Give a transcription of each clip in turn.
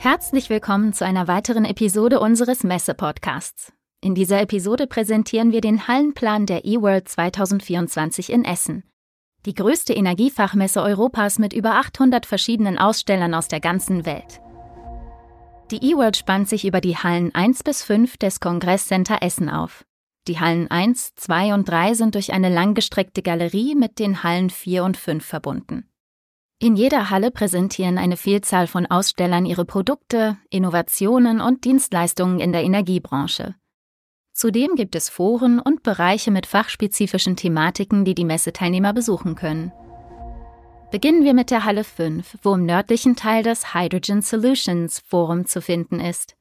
Herzlich willkommen zu einer weiteren Episode unseres Messe-Podcasts. In dieser Episode präsentieren wir den Hallenplan der eWorld 2024 in Essen. Die größte Energiefachmesse Europas mit über 800 verschiedenen Ausstellern aus der ganzen Welt. Die eWorld spannt sich über die Hallen 1 bis 5 des Kongresscenter Essen auf. Die Hallen 1, 2 und 3 sind durch eine langgestreckte Galerie mit den Hallen 4 und 5 verbunden. In jeder Halle präsentieren eine Vielzahl von Ausstellern ihre Produkte, Innovationen und Dienstleistungen in der Energiebranche. Zudem gibt es Foren und Bereiche mit fachspezifischen Thematiken, die die Messeteilnehmer besuchen können. Beginnen wir mit der Halle 5, wo im nördlichen Teil das Hydrogen Solutions Forum zu finden ist.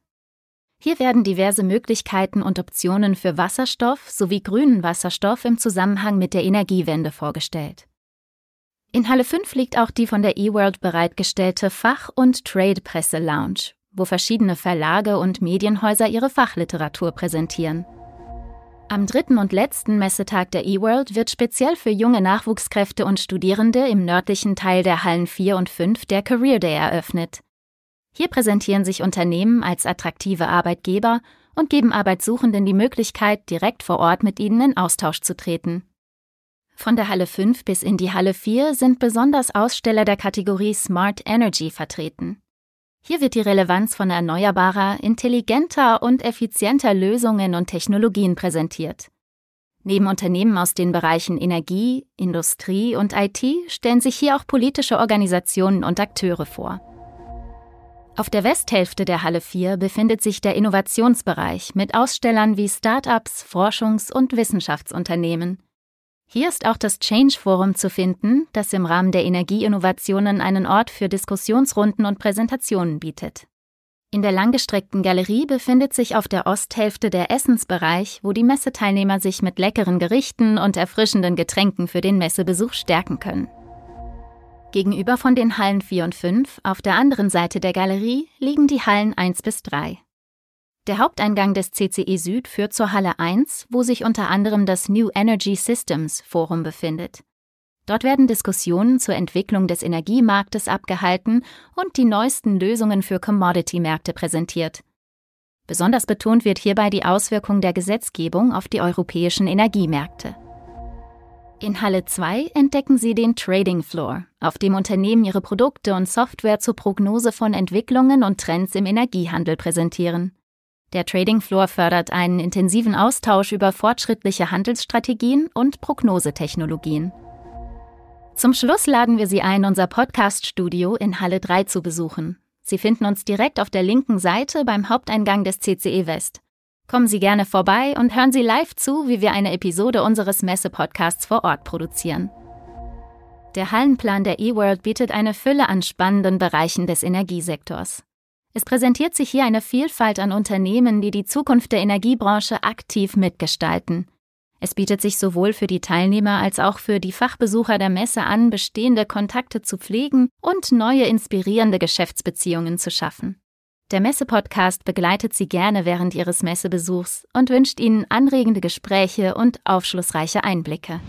Hier werden diverse Möglichkeiten und Optionen für Wasserstoff sowie grünen Wasserstoff im Zusammenhang mit der Energiewende vorgestellt. In Halle 5 liegt auch die von der eWorld bereitgestellte Fach- und Trade-Presse-Lounge, wo verschiedene Verlage und Medienhäuser ihre Fachliteratur präsentieren. Am dritten und letzten Messetag der eWorld wird speziell für junge Nachwuchskräfte und Studierende im nördlichen Teil der Hallen 4 und 5 der Career Day eröffnet. Hier präsentieren sich Unternehmen als attraktive Arbeitgeber und geben Arbeitssuchenden die Möglichkeit, direkt vor Ort mit ihnen in Austausch zu treten. Von der Halle 5 bis in die Halle 4 sind besonders Aussteller der Kategorie Smart Energy vertreten. Hier wird die Relevanz von erneuerbarer, intelligenter und effizienter Lösungen und Technologien präsentiert. Neben Unternehmen aus den Bereichen Energie, Industrie und IT stellen sich hier auch politische Organisationen und Akteure vor. Auf der Westhälfte der Halle 4 befindet sich der Innovationsbereich mit Ausstellern wie Start-ups, Forschungs- und Wissenschaftsunternehmen. Hier ist auch das Change Forum zu finden, das im Rahmen der Energieinnovationen einen Ort für Diskussionsrunden und Präsentationen bietet. In der langgestreckten Galerie befindet sich auf der Osthälfte der Essensbereich, wo die Messeteilnehmer sich mit leckeren Gerichten und erfrischenden Getränken für den Messebesuch stärken können. Gegenüber von den Hallen 4 und 5, auf der anderen Seite der Galerie, liegen die Hallen 1 bis 3. Der Haupteingang des CCE Süd führt zur Halle 1, wo sich unter anderem das New Energy Systems Forum befindet. Dort werden Diskussionen zur Entwicklung des Energiemarktes abgehalten und die neuesten Lösungen für Commodity-Märkte präsentiert. Besonders betont wird hierbei die Auswirkung der Gesetzgebung auf die europäischen Energiemärkte. In Halle 2 entdecken Sie den Trading Floor, auf dem Unternehmen ihre Produkte und Software zur Prognose von Entwicklungen und Trends im Energiehandel präsentieren. Der Trading Floor fördert einen intensiven Austausch über fortschrittliche Handelsstrategien und Prognosetechnologien. Zum Schluss laden wir Sie ein, unser Podcast-Studio in Halle 3 zu besuchen. Sie finden uns direkt auf der linken Seite beim Haupteingang des CCE West. Kommen Sie gerne vorbei und hören Sie live zu, wie wir eine Episode unseres Messe-Podcasts vor Ort produzieren. Der Hallenplan der eWorld bietet eine Fülle an spannenden Bereichen des Energiesektors. Es präsentiert sich hier eine Vielfalt an Unternehmen, die die Zukunft der Energiebranche aktiv mitgestalten. Es bietet sich sowohl für die Teilnehmer als auch für die Fachbesucher der Messe an, bestehende Kontakte zu pflegen und neue inspirierende Geschäftsbeziehungen zu schaffen. Der Messe-Podcast begleitet Sie gerne während Ihres Messebesuchs und wünscht Ihnen anregende Gespräche und aufschlussreiche Einblicke.